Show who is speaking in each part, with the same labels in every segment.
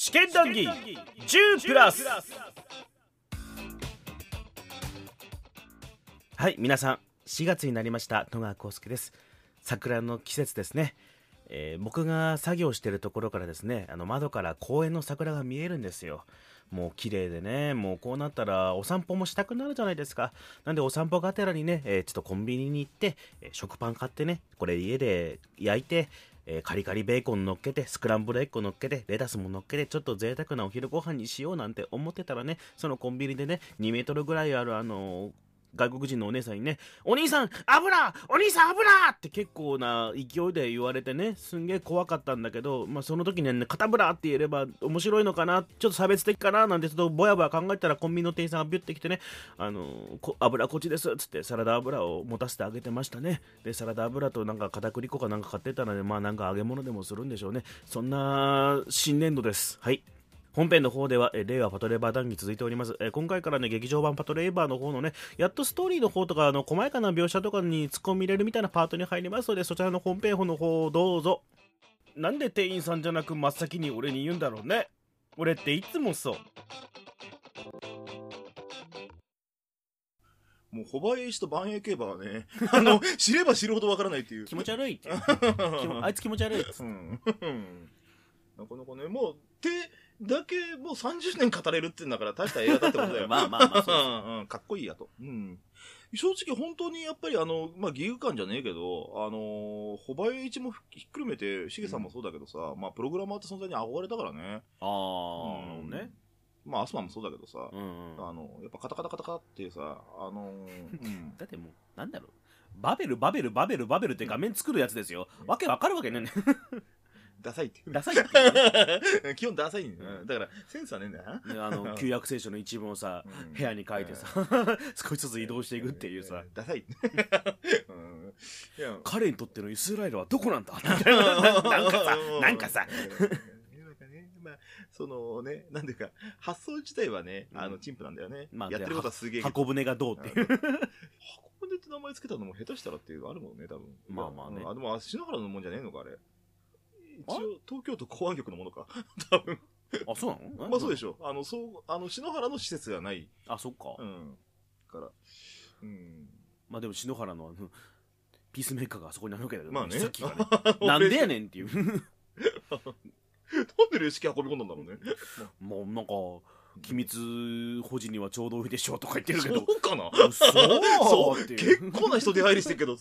Speaker 1: 試験談義10プラス。はい皆さん4月になりました。戸川浩介です。桜の季節ですね、えー僕が作業しているところからですねあの窓から公園の桜が見えるんですよ。もう綺麗でねもうこうなったらお散歩もしたくなるじゃないですか。なんでお散歩がてらにね、えーちょっとコンビニに行って、えー食パン買ってねこれ家で焼いてえーカリカリベーコン乗っけて、スクランブルエッグ乗っけて、レタスも乗っけて、ちょっと贅沢なお昼ご飯にしようなんて思ってたらね、そのコンビニでね、2メートルぐらいあるあのー外国人のお姉さんにね、お兄さん、油お兄さん、油って結構な勢いで言われてね、すんげえ怖かったんだけど、まあ、その時にね、肩ブラって言えれば面白いのかな、ちょっと差別的かな、なんてちょっとぼやぼや考えたらコンビニの店員さんがビュッてきてね、あのーこ油こっちですっつってサラダ油を持たせてあげてましたね。で、サラダ油となんか片栗粉かなんか買ってたので、まあなんか揚げ物でもするんでしょうね。そんな新年度です。はい。本編の方では、えー令和パトレーバー談義続いております、えー今回からね、劇場版パトレーバーの方のね、やっとストーリーの方とか、あの、細やかな描写とかに突っ込み入れるみたいなパートに入りますので、そちらの本編の方をどうぞ。なんで店員さんじゃなく真っ先に俺に言うんだろうね。俺っていつもそう。
Speaker 2: もう、ホバエイシと万栄競馬はね、あの、知れば知るほどわからないっていう。
Speaker 1: 気持ち悪いって。あいつ気持ち悪いっつって
Speaker 2: うん。なかなかね、もう、手だけもう30年語れるって言うんだから大した映画だってことだよ。
Speaker 1: まあまあまあそうです
Speaker 2: うんうんかっこいいやと。うん。正直本当にやっぱりあの、まあ、義勇感じゃねえけど、あのー、ホバエイチもひっくるめて、シゲさんもそうだけどさ、まあ、プログラマーって存在に憧れたからね。
Speaker 1: あー、
Speaker 2: うん
Speaker 1: ね。
Speaker 2: まあ、アスマンもそうだけどさ、
Speaker 1: うんうん。
Speaker 2: あの、やっぱカタカタカタカタってさ、あのー、うん。
Speaker 1: だってもう、なんだろう。バベル、バベル、バベル、バベルって画面作るやつですよ。わけわかるわけね。
Speaker 2: ダサいっていう。
Speaker 1: ダサいっていうね
Speaker 2: 基本ダサいんだよ。だから、センスはねえんだよな。
Speaker 1: ねあの、旧約聖書の一文をさ、
Speaker 2: うん。
Speaker 1: 部屋に書いてさ、少しずつ移動していくっていうさ、
Speaker 2: ダサい。うん。いや。
Speaker 1: 彼にとってのイスラエルはどこなんだ？みたいななんかさ、なん。かさ、
Speaker 2: なん。かね、まあ、そのね、なん。ていうか、発想自体はね、あの、
Speaker 1: うん。
Speaker 2: 陳腐なん。だよね。
Speaker 1: まあ
Speaker 2: やってることはすげえけど。
Speaker 1: 箱舟がどうっていう。
Speaker 2: 箱舟って名前つけたのも下手したらっていうのあるもん。ね、多分。
Speaker 1: まあまあね
Speaker 2: うん。あ、でも、あ篠原のもん。じゃねえのか、あれ。一応、東京都公安局のものか。多分。
Speaker 1: あ、そうなの？
Speaker 2: まあそうでしょ。あの、そう、あの、篠原の施設がない。
Speaker 1: あ、そっか
Speaker 2: う。ん。から。うん。
Speaker 1: まあでも篠原のあの、ピースメーカーがあそこにあるわけだけど、
Speaker 2: まあね。
Speaker 1: さっきがね。なんでやねんっていう。
Speaker 2: なんでレシキ運び込んだんだろうね。
Speaker 1: もうなんか、機密保持にはちょうどいいでしょうとか言ってるけど、
Speaker 2: そうかな？
Speaker 1: そう
Speaker 2: 結構な人出入りしてるけど、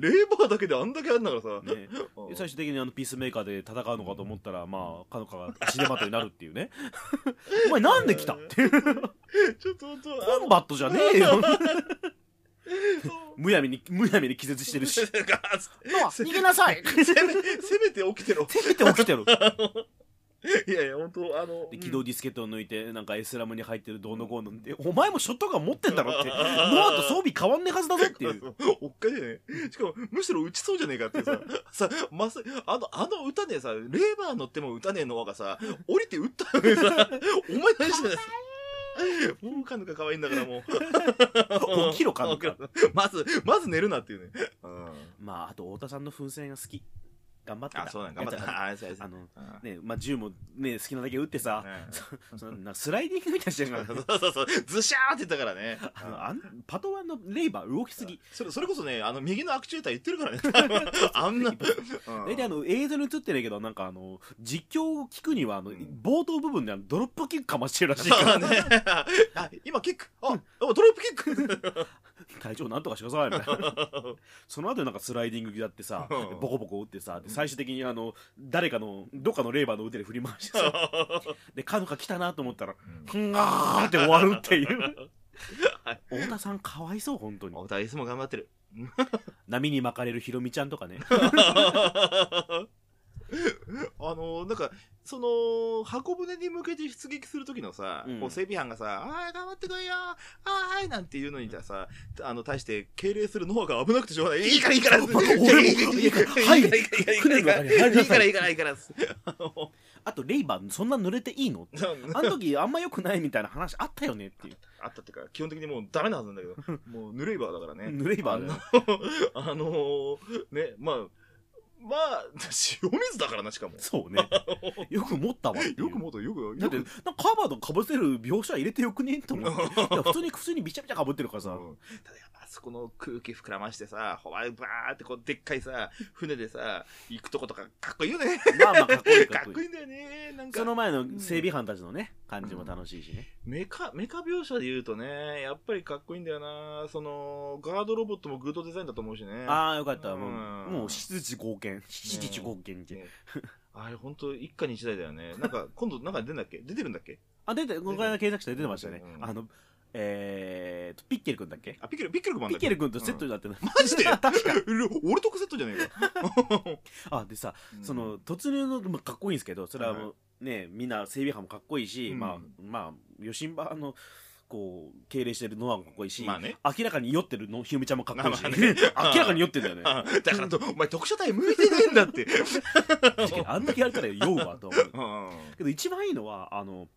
Speaker 2: レーバーだけであんだけあるんだからさ。
Speaker 1: ね、で最終的にあのピースメーカーで戦うのかと思ったら、まあ、かのかが足手まといになるっていうね。お前なんで来たっていう。
Speaker 2: ちょっと本当
Speaker 1: コンバットじゃねえよ。むやみに、むやみに気絶してるし。逃げなさい
Speaker 2: せめ、て起きてろ。
Speaker 1: せめて起きてる。
Speaker 2: いやいや、本当あの。
Speaker 1: で起動ディスケットを抜いて、なんか S ラムに入ってるどうのこうのって、お前もショットガン持ってんだろって。もうあと装備変わんねえはずだぞっていう。
Speaker 2: おっかしいね。しかも、むしろ打ちそうじゃねえかってさ、さ、まさ、あの、あの歌ねえさ、レーバー乗っても歌ねえのがさ、降りて撃ったのにさ、お前何してんだよ。もうカヌカ可愛いんだからもう。
Speaker 1: 起きろカヌカ。
Speaker 2: まず、まず寝るなっていうね。うん。
Speaker 1: まあ、あと太田さんの噴泉が好き。頑張ってた。
Speaker 2: あ、そうなん頑張った。あ、そうや
Speaker 1: あの、
Speaker 2: うん
Speaker 1: ね、まあ、銃もね、好きなだけ撃ってさ、
Speaker 2: うん
Speaker 1: そ スライディングみたいにしてるから、
Speaker 2: そうそうそう、ズシャーって言ったからね。
Speaker 1: あのあんパトワンのレイバー動きすぎ。
Speaker 2: それ、それこそね、あの、右のアクチュエーター言ってるからね。あんな。うん
Speaker 1: 大体あの映像に映ってないけど、なんかあの、実況を聞くには、あの、
Speaker 2: ん
Speaker 1: 冒頭部分であのドロップキックかましてるらしいから、
Speaker 2: だね。あ、今キック。あ、あドロップキック。
Speaker 1: 隊長なんとかしてください、みたいな。その後なんかスライディングやってさ、
Speaker 2: うん
Speaker 1: ボコボコ打ってさ、で最終的にあの、誰かの、どっかのレーバーの腕で振り回してさ、で、カノカ来たなと思ったら、ふんがーって終わるっていう。太田さんかわいそう、本当に。
Speaker 2: お互いいつも頑張ってる。
Speaker 1: 波に巻かれるヒロミちゃんとかね。
Speaker 2: あの、なんか、その、箱舟に向けて出撃するときのさ、
Speaker 1: うん
Speaker 2: こう整備班がさ、あー頑張ってこいよあーはいなんていうのにさ、あの、対して敬礼するノアが危なくてしょうがない。いいからいいから
Speaker 1: いいから
Speaker 2: いいからいいから
Speaker 1: 中に入りないさい
Speaker 2: いからいいからいいから。あ
Speaker 1: と、レイバー、そんな濡れていいの？あの時あんま良くないみたいな話あったよねっていう。
Speaker 2: あったっていうか、基本的にもうダメなはずなんだけど、もうぬるいバーだからね。
Speaker 1: 濡れイバーだよ。
Speaker 2: あの、あのーね、まあ、まあ、塩水だからな、しかも。
Speaker 1: そうね。よく持ったわ
Speaker 2: よくもっとよく
Speaker 1: だって
Speaker 2: よ
Speaker 1: なんかカバーとかぶせる描写入れてよくねと思って。普通に普通にびちゃびちゃかぶってるからさ、
Speaker 2: うん。ただやっぱあそこの空気膨らましてさホワイトバーってこうでっかいさ船でさ行くとことかかっこいいよね。
Speaker 1: まあまあかっこいいか
Speaker 2: か
Speaker 1: っこいい
Speaker 2: んだよね。なんか。
Speaker 1: その前の整備班たちのね感じも楽しいしね、
Speaker 2: メカメカ描写で言うとねやっぱりかっこいいんだよな。そのガードロボットもグッドデザインだと思うしね。
Speaker 1: ああよかった。もう
Speaker 2: うん
Speaker 1: もう七時合憲七時合憲って、
Speaker 2: ね。あれ本当一家に一台だよね。なんか今度なんか出んだっけ？出てるんだっけ？
Speaker 1: あ出てこの間検索したら出てましたね、
Speaker 2: うん。
Speaker 1: あのえーとピッケル君だっけ？
Speaker 2: あピッケルピッケル君もあん
Speaker 1: ピッ
Speaker 2: だっけ
Speaker 1: ケル君とセットになってる、
Speaker 2: マジで？
Speaker 1: 確か
Speaker 2: 俺とこセットじゃねえか。
Speaker 1: あでさ、その突入の、まあ、かっこいいんですけどそれはもうねみんな整備班もかっこいいし、
Speaker 2: うん。
Speaker 1: まあまあ余震場のこう敬礼してるノアもかっこいいし、
Speaker 2: まあね。
Speaker 1: 明らかに酔ってるのひよみちゃんもかっこいいし、
Speaker 2: まあまあね。
Speaker 1: 明らかに酔ってんだよね。
Speaker 2: あだからとお前特殊隊向いてねえんだって。
Speaker 1: 確かにあんだけやれたら酔うわと思う。
Speaker 2: うん。
Speaker 1: けど一番いいのはあの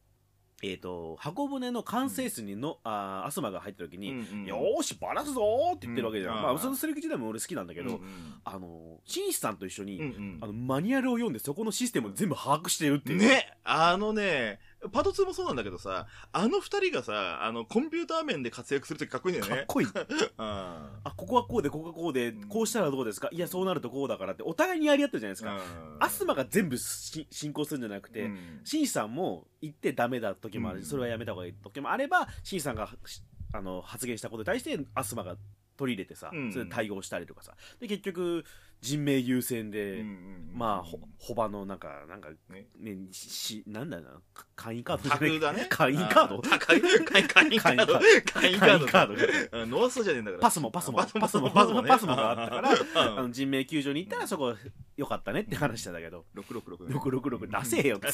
Speaker 1: えっ、と箱舟の管制室にの、あーアスマが入った時に、
Speaker 2: うん
Speaker 1: よーしバラすぞーって言ってるわけじゃん、
Speaker 2: うん。
Speaker 1: まあそのセリフ自体も俺好きなんだけど、
Speaker 2: うんうん。
Speaker 1: あの紳士さんと一緒に、
Speaker 2: うんうん。
Speaker 1: あのマニュアルを読んでそこのシステムを全部把握してるっていう。
Speaker 2: ね。あのねパド2もそうなんだけどさあの二人がさあのコンピューター面で活躍するときかっこいいんだよね。
Speaker 1: かっこいい。
Speaker 2: あ
Speaker 1: あここはこうでここはこうで
Speaker 2: うん。
Speaker 1: こうしたらどうですか？いやそうなるとこうだからってお互いにやり合ってるじゃないですか、アスマが全部し進行するんじゃなくて、紳士さんも言ってダメだ時もあるし、
Speaker 2: うん。
Speaker 1: それはやめた方がいい時もあれば紳士さんがしあの発言したことに対してアスマが取り入れてさ、
Speaker 2: うん。
Speaker 1: それで対応したりとかさ。で結局人命優先で、まあほホバのなんかなんか
Speaker 2: ね。
Speaker 1: ねししなんだろうな。か会員カード。じゃない
Speaker 2: 格だね。
Speaker 1: 会員カード？
Speaker 2: あ会員会員会員カード。会員カード。
Speaker 1: 会員カード
Speaker 2: うんノーストじゃねえんだから。
Speaker 1: パスもパスも。
Speaker 2: パスも
Speaker 1: パスも。
Speaker 2: パスもね
Speaker 1: パスもがあったから
Speaker 2: うん。
Speaker 1: あの人命救助に行ったらそこ良かったねって話したんだけど
Speaker 2: 666
Speaker 1: 666出せよ。って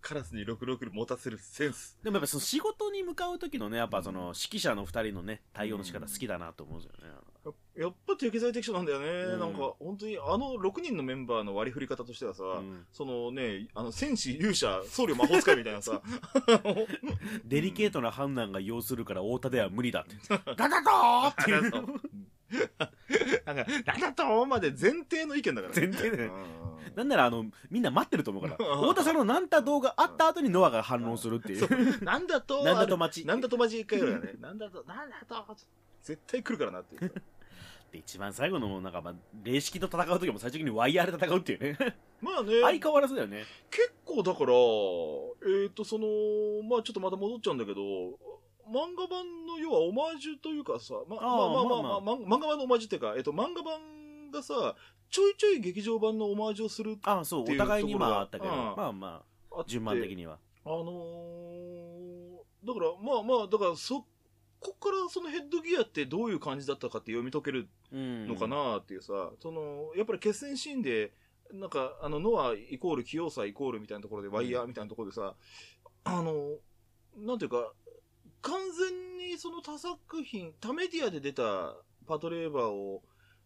Speaker 2: カラスに666持たせるセンス。
Speaker 1: でもやっぱその仕事に向かう時のねやっぱその指揮者の2人のね対応の仕方好きだなと思うんですよね
Speaker 2: やっぱ適材適所なんだよね、
Speaker 1: うん。
Speaker 2: なんか本当にあの6人のメンバーの割り振り方としてはさ、
Speaker 1: うん。
Speaker 2: そのねあの戦士勇者僧侶魔法使いみたいなさ
Speaker 1: デリケートな判断が要するから太田では無理だって。ガガガーっていう。
Speaker 2: なんかなんだとまで前提の意見だから
Speaker 1: 前提だなんならあのみんな待ってると思うから。太田さんのなんた動画あった後にノアが反論するっていう。
Speaker 2: なんだと
Speaker 1: なんだと待ち。
Speaker 2: なんだとマジ一回ぐらいだね。なんだとなんだと絶対来るからなっていう。
Speaker 1: で一番最後のなんかまあ霊式と戦う時も最終的にワイヤーで戦うっていうね。
Speaker 2: まあね。
Speaker 1: 相変わらずだよね。
Speaker 2: 結構だからえっ、とそのまあちょっとまた戻っちゃうんだけど漫画版の要はオマージュというかさ、ま、ま
Speaker 1: ああ
Speaker 2: あまあまあ
Speaker 1: まあ。
Speaker 2: まあ、ま漫画版のオマージュっていうか、えっと、漫画版がさちょいちょい劇場版のオマージュをする
Speaker 1: ああそう
Speaker 2: っていう
Speaker 1: お互いにまああったけど。
Speaker 2: うん。
Speaker 1: まあまあ
Speaker 2: あって
Speaker 1: 順番的には。
Speaker 2: あのーだからまあまあだからそこからそのヘッドギアってどういう感じだったかって読み解ける
Speaker 1: うん。
Speaker 2: のかなっていうさ、そのやっぱり決戦シーンでなんかあのノアイコール器用さイコールみたいなところでワイヤーみたいなところでさ、あのなんていうか完全にその他作品他メディアで出たパトレーバーを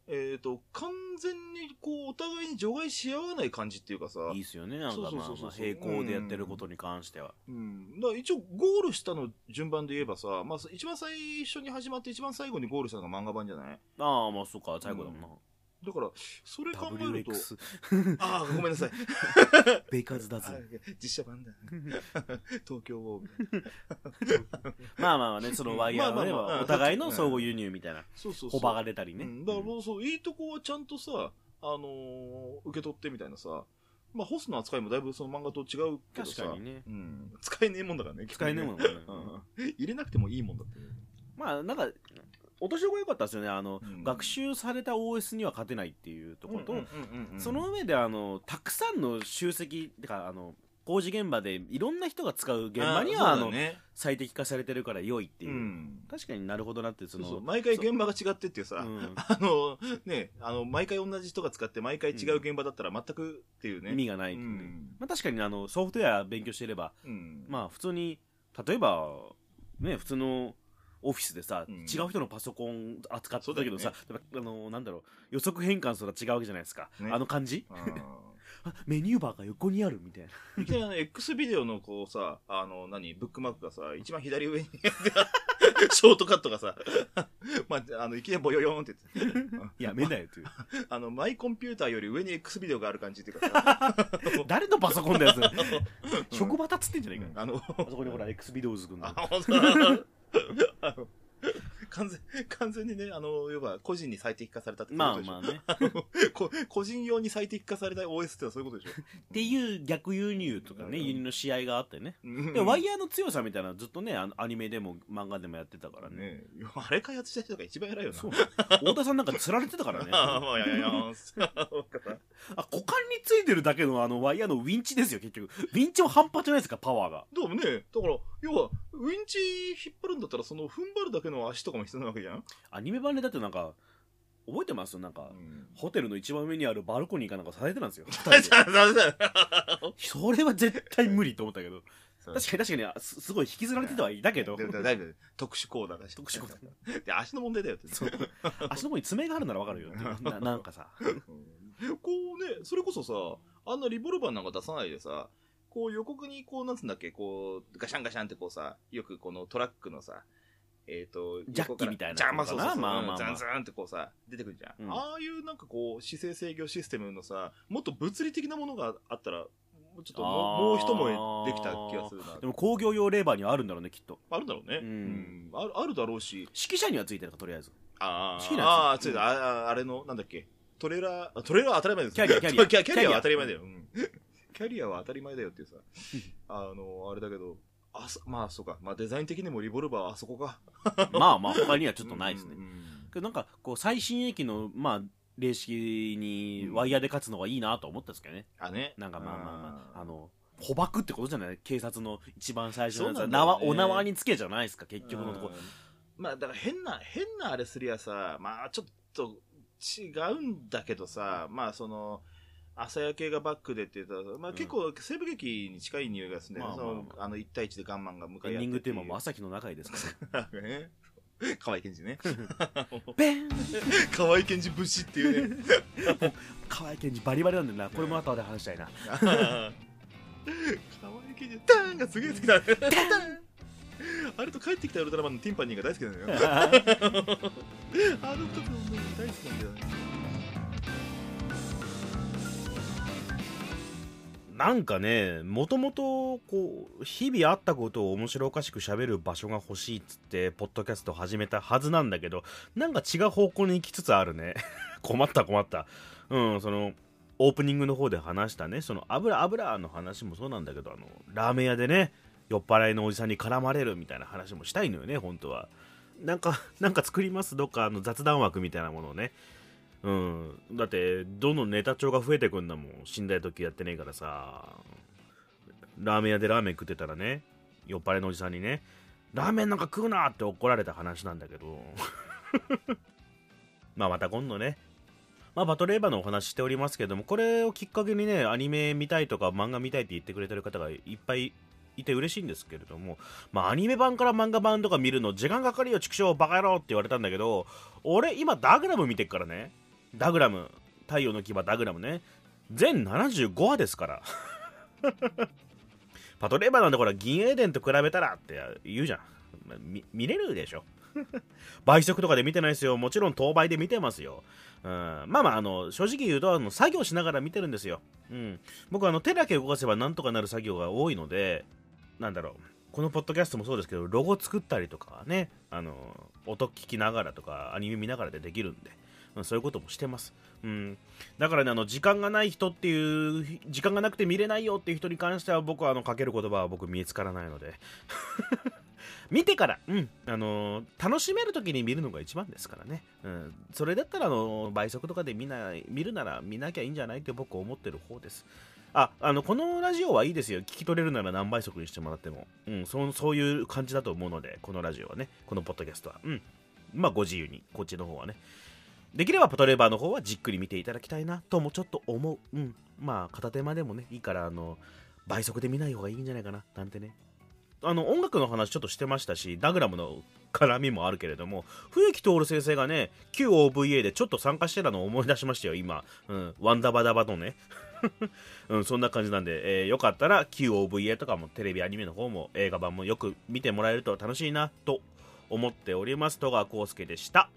Speaker 2: えー、と完全にこうお互いに除外し合わない感じっていうかさ、
Speaker 1: いいっすよね。なんかまあ
Speaker 2: そうそうそうそう。
Speaker 1: まあ並行でやってることに関しては。
Speaker 2: うん、だから一応ゴールしたの順番で言えばさ、まあ、一番最初に始まって一番最後にゴールしたのが漫画版じゃない？
Speaker 1: ああまあそっか。最後だもんな
Speaker 2: だからそれ考えると
Speaker 1: WX
Speaker 2: ああごめんなさい。
Speaker 1: ベイカーズだぜ
Speaker 2: あ実写版だ。東京ウォー
Speaker 1: まあまあまあねそのワイヤーのね
Speaker 2: まあまあまあ
Speaker 1: お互いの相互輸入みたいな。
Speaker 2: そうそうそう。
Speaker 1: が出たりね。
Speaker 2: うん、だからもうそういいとこはちゃんとさ、あのー受け取ってみたいなさ。まあホスの扱いもだいぶその漫画と違うけどさ。
Speaker 1: 確かにね。
Speaker 2: うん、使えねえもんだからね
Speaker 1: 使えねえもん
Speaker 2: だ
Speaker 1: だね。
Speaker 2: うん、入れなくてもいいもんだって。
Speaker 1: まあなんか落としどころ良かったですよね。あの、
Speaker 2: うん。
Speaker 1: 学習された OS には勝てないっていうところと、その上であのたくさんの集積てかあの工事現場でいろんな人が使う現場にはあの、最適化されてるから良いっていう、
Speaker 2: うん。
Speaker 1: 確かになるほどなってその
Speaker 2: 毎回現場が違ってっていうさ、
Speaker 1: うん。
Speaker 2: あのねあの毎回同じ人が使って毎回違う現場だったら全くっていうね、
Speaker 1: 意味がないね、
Speaker 2: ん。
Speaker 1: まあ、確かにあのソフトウェア勉強していれば
Speaker 2: うん。
Speaker 1: まあ普通に例えばね普通のオフィスでさ、
Speaker 2: うん。
Speaker 1: 違う人のパソコン扱ってたけどさ、
Speaker 2: そ
Speaker 1: やっぱあのなんだろう予測変換すら違うわけじゃないですか、
Speaker 2: ね。
Speaker 1: あの感じ？メニューバーが横にあるみたいな。
Speaker 2: ーいきなりあの X ビデオのこうさあの何？ブックマークがさ一番左上に ショートカットがさ、まあ、あの、いきなりボヨヨーンって言って、
Speaker 1: やめなよっていう。
Speaker 2: あの、マイコンピューターより上に X ビデオがある感じっていうか。さ、
Speaker 1: 誰のパソコンだよ、それ。職場立つってんじゃねえかよ。
Speaker 2: あの、
Speaker 1: あそこにほら、X ビデオズくん
Speaker 2: あ、
Speaker 1: の。
Speaker 2: 本当だ。あの完全、完全にね、あの、要は、個人に最適化されたってことでしょ。
Speaker 1: まあまあね。
Speaker 2: こ個人用に最適化された OS ってのはそういうことでしょ。
Speaker 1: っていう逆輸入とかね、輸入の試合があってね。
Speaker 2: うん
Speaker 1: でワイヤーの強さみたいなのずっとね、あのアニメでも漫画でもやってたからね。
Speaker 2: ねあれ開発した人が一番偉いよな。
Speaker 1: そう。太田さんなんか釣られてたからね。
Speaker 2: ああ、まあ、いやいや
Speaker 1: あ、股間についてるだけのあのワイヤーのウィンチですよ、結局。ウィンチも半端じゃないですか、パワーが。
Speaker 2: でもね、だから、要は、ウィンチ引っ張るんだったら、その踏ん張るだけの足とかも必要なわけじゃん、
Speaker 1: アニメ版でだってなんか、覚えてます？なんか、
Speaker 2: ん、
Speaker 1: ホテルの一番上にあるバルコニーかなんかされてたんですよ。それは絶対無理と思ったけど。確かに確かにあす、すごい引きずられてはいたけど
Speaker 2: で。もだいぶ特殊コーダだし。
Speaker 1: 特殊コー
Speaker 2: で、足の問題だよって。
Speaker 1: 足の方に爪があるならわかるよな。なんかさ。
Speaker 2: う んこうね、それこそさ、あんなリボルバーなんか出さないでさ、こう予告にこう、なんつうんだっけ、こう、ガシャンガシャンってこうさ、よくこのトラックのさ、えっ、と、
Speaker 1: ジャッキみたいな
Speaker 2: ジャンまあそうそうそう、
Speaker 1: まあまあまあ。
Speaker 2: ザンザンってこうさ、出てくるじゃん。
Speaker 1: うん。
Speaker 2: ああいうなんかこう、姿勢制御システムのさ、もっと物理的なものがあったら、もうちょっとも
Speaker 1: あー。
Speaker 2: うもう一燃えできた気がするな。
Speaker 1: でも工業用レーバーにはあるんだろうね、きっと。
Speaker 2: あるだろうね。
Speaker 1: うん。
Speaker 2: あるあるだろうし、
Speaker 1: 指揮者にはついてるか、とりあえず。
Speaker 2: あ
Speaker 1: 好きなやつ
Speaker 2: あ、ああ、ついた、あああれの、なんだっけ、トレーラー、あトレーラーは当たり前です。
Speaker 1: キャリア キャリア。
Speaker 2: キャリアは当たり前だよ。うん。キャリアは当たり前だよっていうさ、あの、あれだけど、あそまあそうか、まあデザイン的にもリボルバーはあそこか。
Speaker 1: まあまあ、他にはちょっとないですね。
Speaker 2: うん。うん
Speaker 1: なんか、こう、最新鋭機の、まあ、霊式にワイヤーで勝つのがいいなと思ったんですけどね。
Speaker 2: あね。
Speaker 1: なんかまあまあまあ、
Speaker 2: あ
Speaker 1: あの、捕獲ってことじゃない？警察の一番最初のやつ。
Speaker 2: ね。
Speaker 1: 縄お縄につけじゃないですか、結局のとこ。ろ。
Speaker 2: まあだから変な、変なあれすりゃさ、まあちょっと違うんだけどさ、まあその、朝焼けがバックでって言ったら、まあ結構西部劇に近い匂いがするんだよね。
Speaker 1: まあまあま
Speaker 2: そのあの一対一でガンマンが向かい合って
Speaker 1: エンディングテーマも朝日の中井ですか？
Speaker 2: ね。河合健二ね。
Speaker 1: ら。ベン
Speaker 2: 河合健二武士っていうね。
Speaker 1: 河合健二バリバリなんだよな。これも後で話したいな。
Speaker 2: 河合健二、ダーンがすげえ好きだね。あれと帰ってきたウルトラマンのティンパニーが大好きなんだよ。あの時の大好きなんだよね。
Speaker 1: なんかね、もともと、こう、日々あったことを面白おかしく喋る場所が欲しいっつって、ポッドキャスト始めたはずなんだけど、なんか違う方向に行きつつあるね。困った困った。うん、その、オープニングの方で話したね、その油油の話もそうなんだけど、あの、ラーメン屋でね、酔っ払いのおじさんに絡まれるみたいな話もしたいのよね、本当は。なんか、なんか作りますどっかあの雑談枠みたいなものをね。うん。だって、どんどんネタ帳が増えてくんだもん。死んだい時やってねえからさ。ラーメン屋でラーメン食ってたらね、酔っ払いのおじさんにね、ラーメンなんか食うなって怒られた話なんだけど。まあまた今度ね。まあバトレーバーのお話しておりますけども、これをきっかけにね、アニメ見たいとか漫画見たいって言ってくれてる方がいっぱいいて嬉しいんですけれども、まあアニメ版から漫画版とか見るの時間かかるよ、畜生バカ野郎って言われたんだけど、俺今ダグラム見てっからね。ダグラム。太陽の牙ダグラムね。全75話ですから。パトレーバーなんでほら、銀エーデンと比べたらって言うじゃん。まあみ見れるでしょ。倍速とかで見てないですよ。もちろん当倍で見てますよ。うん、まあまあ、あの、正直言うと、あの、作業しながら見てるんですよ。うん。僕あの、手だけ動かせばなんとかなる作業が多いので、なんだろう。このポッドキャストもそうですけど、ロゴ作ったりとかね、あの、音聞きながらとか、アニメ見ながらでできるんで、うんそういうこともしてます。うん。だからね、あの、時間がない人っていう、時間がなくて見れないよっていう人に関しては、僕はあの、かける言葉は僕見つからないので。見てから、うん、あの楽しめる時に見るのが一番ですからね。うん、それだったら、あの倍速とかで見ない見るなら見なきゃいいんじゃないって僕は思ってる方です。あ、あの、このラジオはいいですよ。聞き取れるなら何倍速にしてもらっても。うん、そうそういう感じだと思うので、このラジオはね、このポッドキャストは。うん。まあ、ご自由に、こっちの方はね。できればパトレーバーの方はじっくり見ていただきたいなともちょっと思う。うん。まあ、片手間でもね、いいから、あの、倍速で見ない方がいいんじゃないかな、なんてね。あの、音楽の話ちょっとしてましたし、ダグラムの絡みもあるけれども、冬木徹先生がね、旧 OVA でちょっと参加してたのを思い出しましたよ、今。うん、ワンダバダバのね。うん、そんな感じなんで、えーよかったら QOVA とかもテレビアニメの方も映画版もよく見てもらえると楽しいなと思っております。戸川浩介でした。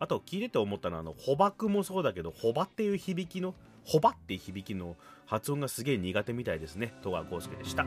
Speaker 1: あと聞いてて思ったのはあの捕獲もそうだけどホバっていう響きのホバっていう響きの発音がすげえ苦手みたいですね。戸川浩介でした。